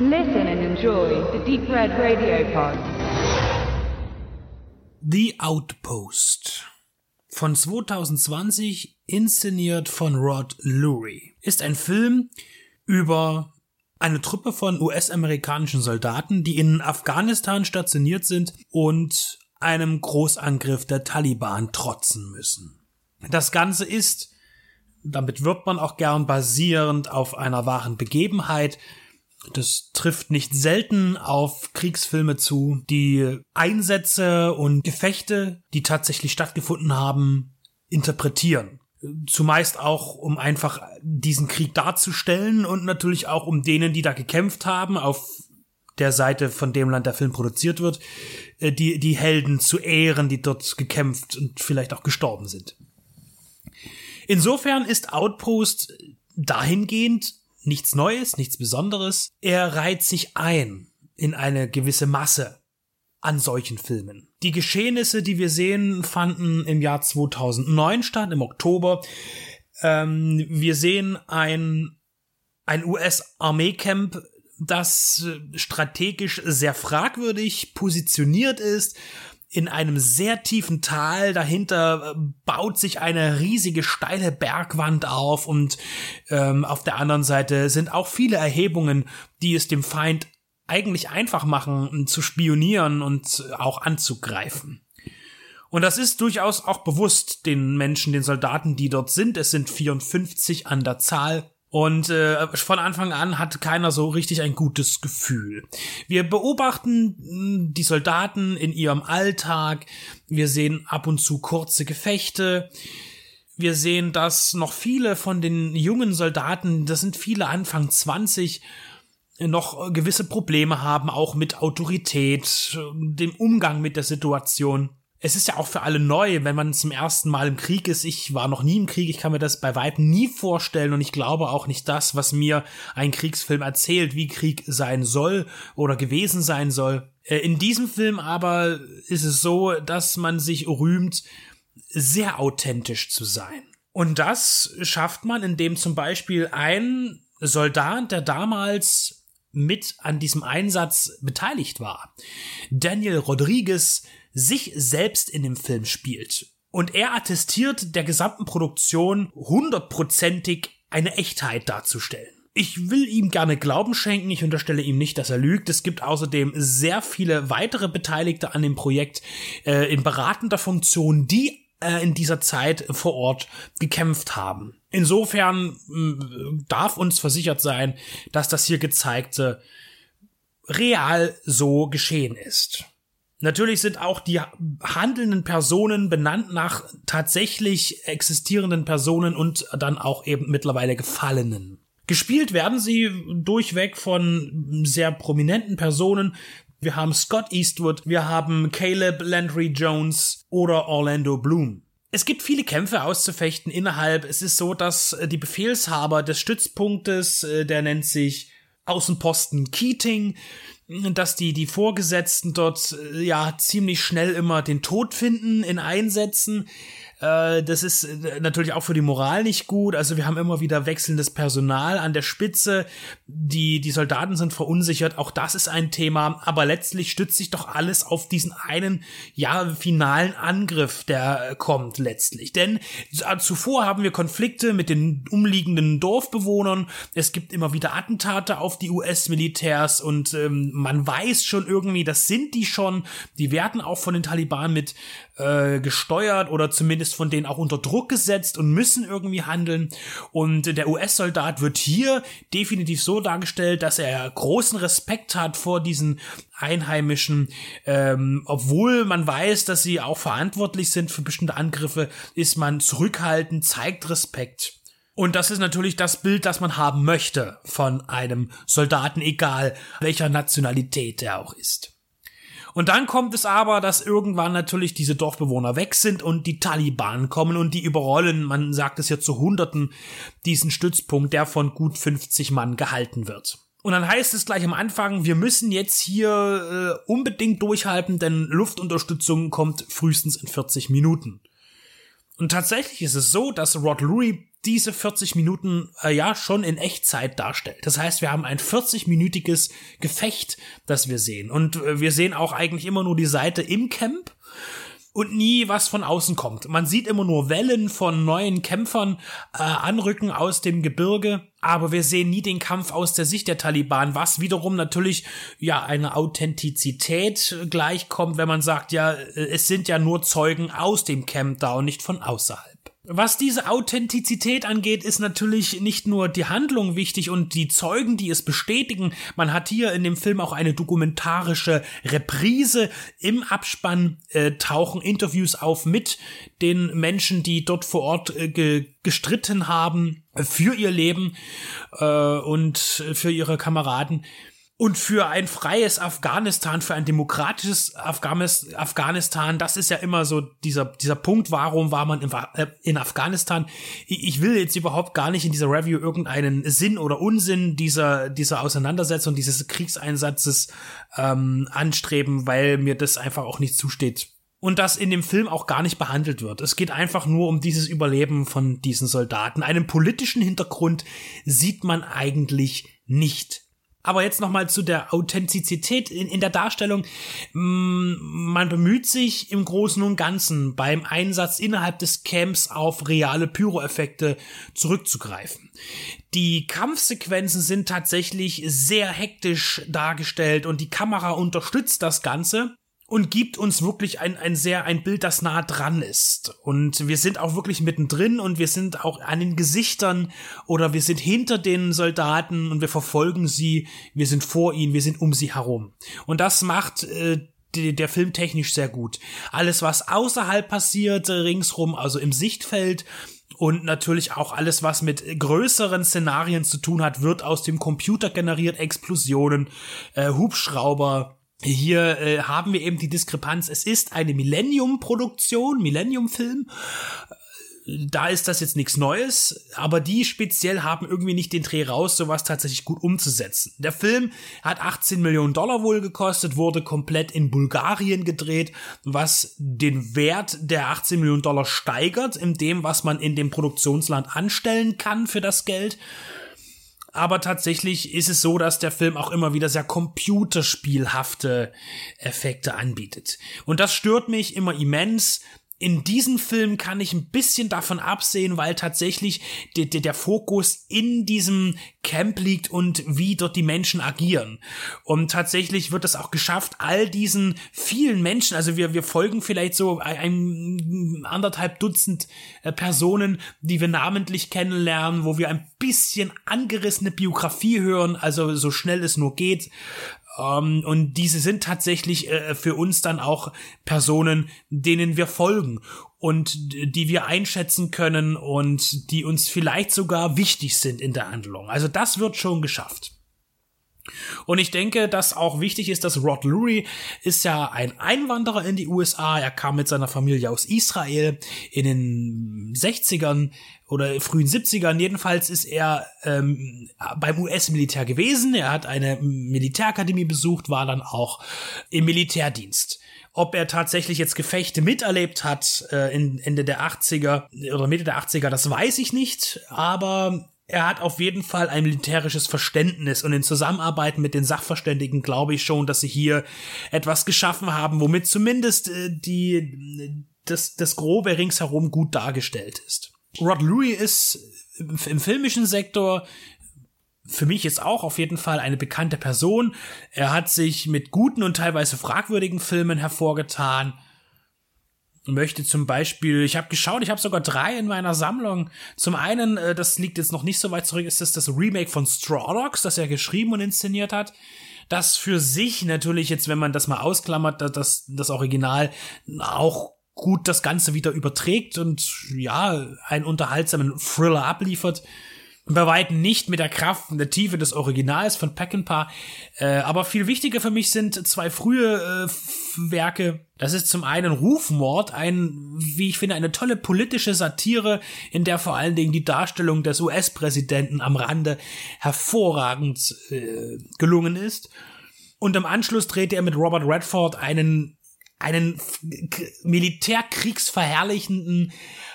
Listen and enjoy the Deep Red Radio Pod. The Outpost von 2020 inszeniert von Rod Lurie ist ein Film über eine Truppe von US-amerikanischen Soldaten, die in Afghanistan stationiert sind und einem Großangriff der Taliban trotzen müssen. Das Ganze ist, damit wirbt man auch gern basierend auf einer wahren Begebenheit, das trifft nicht selten auf Kriegsfilme zu, die Einsätze und Gefechte, die tatsächlich stattgefunden haben, interpretieren. Zumeist auch, um einfach diesen Krieg darzustellen und natürlich auch um denen, die da gekämpft haben, auf der Seite von dem Land der Film produziert wird, äh, die, die Helden zu ehren, die dort gekämpft und vielleicht auch gestorben sind. Insofern ist Outpost dahingehend nichts Neues, nichts Besonderes. Er reiht sich ein in eine gewisse Masse an solchen Filmen. Die Geschehnisse, die wir sehen, fanden im Jahr 2009 statt, im Oktober. Ähm, wir sehen ein, ein US-Armeecamp, das strategisch sehr fragwürdig positioniert ist in einem sehr tiefen Tal. Dahinter äh, baut sich eine riesige steile Bergwand auf und ähm, auf der anderen Seite sind auch viele Erhebungen, die es dem Feind eigentlich einfach machen, zu spionieren und auch anzugreifen. Und das ist durchaus auch bewusst den Menschen, den Soldaten, die dort sind. Es sind 54 an der Zahl. Und äh, von Anfang an hat keiner so richtig ein gutes Gefühl. Wir beobachten hm, die Soldaten in ihrem Alltag. Wir sehen ab und zu kurze Gefechte. Wir sehen, dass noch viele von den jungen Soldaten, das sind viele Anfang 20, noch gewisse Probleme haben, auch mit Autorität, dem Umgang mit der Situation es ist ja auch für alle neu, wenn man zum ersten Mal im Krieg ist. Ich war noch nie im Krieg, ich kann mir das bei weitem nie vorstellen und ich glaube auch nicht das, was mir ein Kriegsfilm erzählt, wie Krieg sein soll oder gewesen sein soll. Äh, in diesem Film aber ist es so, dass man sich rühmt, sehr authentisch zu sein. Und das schafft man, indem zum Beispiel ein Soldat, der damals mit an diesem Einsatz beteiligt war, Daniel Rodriguez, sich selbst in dem Film spielt. Und er attestiert der gesamten Produktion hundertprozentig eine Echtheit darzustellen. Ich will ihm gerne Glauben schenken, ich unterstelle ihm nicht, dass er lügt. Es gibt außerdem sehr viele weitere Beteiligte an dem Projekt äh, in beratender Funktion, die äh, in dieser Zeit vor Ort gekämpft haben. Insofern äh, darf uns versichert sein, dass das hier gezeigte real so geschehen ist. Natürlich sind auch die handelnden Personen benannt nach tatsächlich existierenden Personen und dann auch eben mittlerweile Gefallenen. Gespielt werden sie durchweg von sehr prominenten Personen. Wir haben Scott Eastwood, wir haben Caleb Landry Jones oder Orlando Bloom. Es gibt viele Kämpfe auszufechten innerhalb. Es ist so, dass die Befehlshaber des Stützpunktes, äh, der nennt sich Außenposten Keating, dass die, die Vorgesetzten dort äh, ja ziemlich schnell immer den Tod finden in Einsätzen. Äh, das ist äh, natürlich auch für die Moral nicht gut. Also wir haben immer wieder wechselndes Personal an der Spitze. Die, die Soldaten sind verunsichert. Auch das ist ein Thema. Aber letztlich stützt sich doch alles auf diesen einen, ja, finalen Angriff, der kommt letztlich. Denn zuvor haben wir Konflikte mit den umliegenden Dorfbewohnern. Es gibt immer wieder Attentate auf die US-Militärs und ähm, man weiß schon irgendwie, das sind die schon. Die werden auch von den Taliban mit äh, gesteuert oder zumindest von denen auch unter Druck gesetzt und müssen irgendwie handeln. Und der US-Soldat wird hier definitiv so dargestellt, dass er großen Respekt hat vor diesen Einheimischen, ähm, obwohl man weiß, dass sie auch verantwortlich sind für bestimmte Angriffe, ist man zurückhaltend, zeigt Respekt. Und das ist natürlich das Bild, das man haben möchte von einem Soldaten, egal welcher Nationalität er auch ist. Und dann kommt es aber, dass irgendwann natürlich diese Dorfbewohner weg sind und die Taliban kommen und die überrollen, man sagt es ja zu Hunderten, diesen Stützpunkt, der von gut 50 Mann gehalten wird. Und dann heißt es gleich am Anfang, wir müssen jetzt hier äh, unbedingt durchhalten, denn Luftunterstützung kommt frühestens in 40 Minuten. Und tatsächlich ist es so, dass Rod Lurie diese 40 Minuten äh, ja schon in Echtzeit darstellt. Das heißt, wir haben ein 40-minütiges Gefecht, das wir sehen. Und äh, wir sehen auch eigentlich immer nur die Seite im Camp und nie was von außen kommt. Man sieht immer nur Wellen von neuen Kämpfern äh, anrücken aus dem Gebirge, aber wir sehen nie den Kampf aus der Sicht der Taliban, was wiederum natürlich ja eine Authentizität gleichkommt, wenn man sagt, ja, äh, es sind ja nur Zeugen aus dem Camp da und nicht von außerhalb. Was diese Authentizität angeht, ist natürlich nicht nur die Handlung wichtig und die Zeugen, die es bestätigen. Man hat hier in dem Film auch eine dokumentarische Reprise. Im Abspann äh, tauchen Interviews auf mit den Menschen, die dort vor Ort äh, ge gestritten haben für ihr Leben äh, und für ihre Kameraden. Und für ein freies Afghanistan, für ein demokratisches Afghanistan, das ist ja immer so dieser, dieser Punkt, warum war man äh, in Afghanistan? Ich will jetzt überhaupt gar nicht in dieser Review irgendeinen Sinn oder Unsinn dieser, dieser Auseinandersetzung, dieses Kriegseinsatzes ähm, anstreben, weil mir das einfach auch nicht zusteht. Und das in dem Film auch gar nicht behandelt wird. Es geht einfach nur um dieses Überleben von diesen Soldaten. Einen politischen Hintergrund sieht man eigentlich nicht. Aber jetzt nochmal zu der Authentizität in, in der Darstellung. Mm, man bemüht sich im Großen und Ganzen beim Einsatz innerhalb des Camps auf reale Pyroeffekte zurückzugreifen. Die Kampfsequenzen sind tatsächlich sehr hektisch dargestellt und die Kamera unterstützt das Ganze und gibt uns wirklich ein, ein sehr, ein Bild, das nah dran ist. Und wir sind auch wirklich mittendrin und wir sind auch an den Gesichtern oder wir sind hinter den Soldaten und wir verfolgen sie, wir sind vor ihnen, wir sind um sie herum. Und das macht äh, der Film technisch sehr gut. Alles, was außerhalb passiert, ringsrum, also im Sichtfeld, und natürlich auch alles, was mit größeren Szenarien zu tun hat, wird aus dem Computer generiert. Explosionen, äh, Hubschrauber, hier äh, haben wir eben die Diskrepanz. Es ist eine Millennium-Produktion, Millennium-Film. Da ist das jetzt nichts Neues, aber die speziell haben irgendwie nicht den Dreh raus, sowas tatsächlich gut umzusetzen. Der Film hat 18 Millionen Dollar wohl gekostet, wurde komplett in Bulgarien gedreht, was den Wert der 18 Millionen Dollar steigert, in dem, was man in dem Produktionsland anstellen kann für das Geld aber tatsächlich ist es so, dass der Film auch immer wieder sehr computerspielhafte Effekte anbietet. Und das stört mich immer immens, in diesem Film kann ich ein bisschen davon absehen, weil tatsächlich der, der, der Fokus in diesem Camp liegt und wie dort die Menschen agieren. Und tatsächlich wird es auch geschafft, all diesen vielen Menschen, also wir, wir folgen vielleicht so ein, anderthalb Dutzend äh, Personen, die wir namentlich kennenlernen, wo wir ein bisschen angerissene Biografie hören, also so schnell es nur geht. Um, ähm, und diese sind tatsächlich äh, für uns dann auch Personen, denen wir folgen und die wir einschätzen können und die uns vielleicht sogar wichtig sind in der Handlung. Also das wird schon geschafft. Und ich denke, dass auch wichtig ist, dass Rod Lurie ist ja ein Einwanderer in die USA. Er kam mit seiner Familie aus Israel in den 60ern oder frühen 70ern. Jedenfalls ist er ähm, beim US-Militär gewesen. Er hat eine Militärakademie besucht, war dann auch im Militärdienst. Ob er tatsächlich jetzt Gefechte miterlebt hat äh, in Ende der 80er oder Mitte der 80er, das weiß ich nicht. Aber er hat auf jeden Fall ein militärisches Verständnis und in Zusammenarbeit mit den Sachverständigen glaube ich schon, dass sie hier etwas geschaffen haben, womit zumindest äh, die das, das Grobe ringsherum gut dargestellt ist. Rod Louis ist im filmischen Sektor für mich jetzt auch auf jeden Fall eine bekannte Person. Er hat sich mit guten und teilweise fragwürdigen Filmen hervorgetan möchte zum Beispiel, ich habe geschaut, ich habe sogar drei in meiner Sammlung. Zum einen, äh, das liegt jetzt noch nicht so weit zurück, ist das das Remake von Straw Dogs, das er geschrieben und inszeniert hat. Das für sich natürlich jetzt, wenn man das mal ausklammert, das, das Original auch gut das Ganze wieder überträgt und ja, einen unterhaltsamen Thriller abliefert bei weitem nicht mit der Kraft und der Tiefe des Originals von Peckinpah. Äh, aber viel wichtiger für mich sind zwei frühe äh, Werke. Das ist zum einen Rufmord, ein, wie ich finde, eine tolle politische Satire, in der vor allen Dingen die Darstellung des US-Präsidenten am Rande hervorragend äh, gelungen ist. Und im Anschluss drehte er mit Robert Redford einen einen Militärkriegsverherrlichenden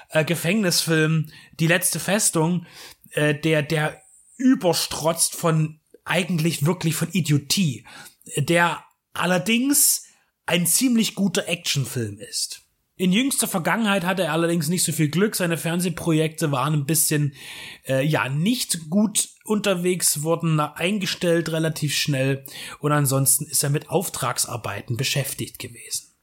äh, Gefängnisfilm Die letzte Festung, äh, der, der überstrotzt von eigentlich wirklich von Idiotie, der allerdings ein ziemlich guter Actionfilm ist. In jüngster Vergangenheit hatte er allerdings nicht so viel Glück. Seine Fernsehprojekte waren ein bisschen, äh, ja, nicht gut unterwegs, wurden eingestellt relativ schnell und ansonsten ist er mit Auftragsarbeiten beschäftigt gewesen.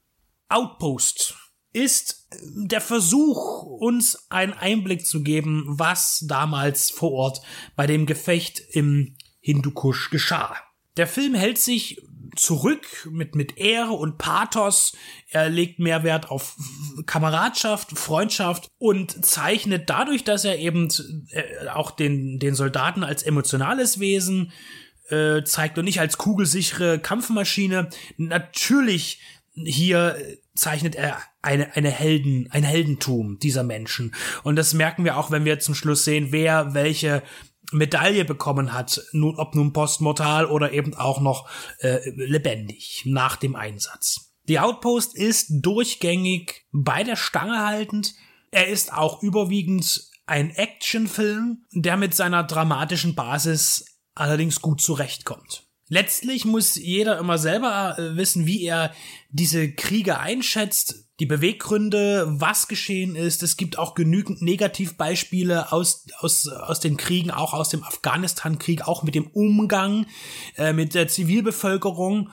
Outpost ist der Versuch, uns einen Einblick zu geben, was damals vor Ort bei dem Gefecht im Hindukusch geschah. Der Film hält sich zurück mit, mit Ehre und Pathos. Er legt mehr Wert auf Kameradschaft, Freundschaft und zeichnet dadurch, dass er eben äh, auch den, den Soldaten als emotionales Wesen äh, zeigt und nicht als kugelsichere Kampfmaschine. Natürlich hier zeichnet er eine, eine Helden, ein Heldentum dieser Menschen. Und das merken wir auch, wenn wir zum Schluss sehen, wer welche Medaille bekommen hat, nun, ob nun postmortal oder eben auch noch äh, lebendig nach dem Einsatz. Die Outpost ist durchgängig bei der Stange haltend. Er ist auch überwiegend ein Actionfilm, der mit seiner dramatischen Basis allerdings gut zurechtkommt. Letztlich muss jeder immer selber äh, wissen, wie er diese Kriege einschätzt, die Beweggründe, was geschehen ist. Es gibt auch genügend Negativbeispiele aus, aus, aus den Kriegen, auch aus dem Afghanistan-Krieg, auch mit dem Umgang äh, mit der Zivilbevölkerung.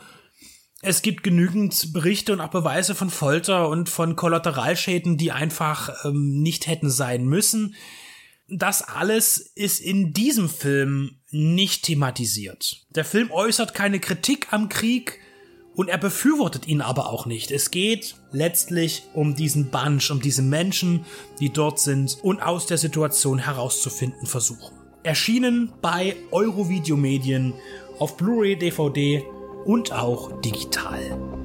Es gibt genügend Berichte und auch Beweise von Folter und von Kollateralschäden, die einfach ähm, nicht hätten sein müssen. Das alles ist in diesem Film nicht thematisiert. Der Film äußert keine Kritik am Krieg, und er befürwortet ihn aber auch nicht. Es geht letztlich um diesen Bunch, um diese Menschen, die dort sind und aus der Situation herauszufinden versuchen. Erschienen bei Eurovideo Medien auf Blu-ray, DVD und auch digital.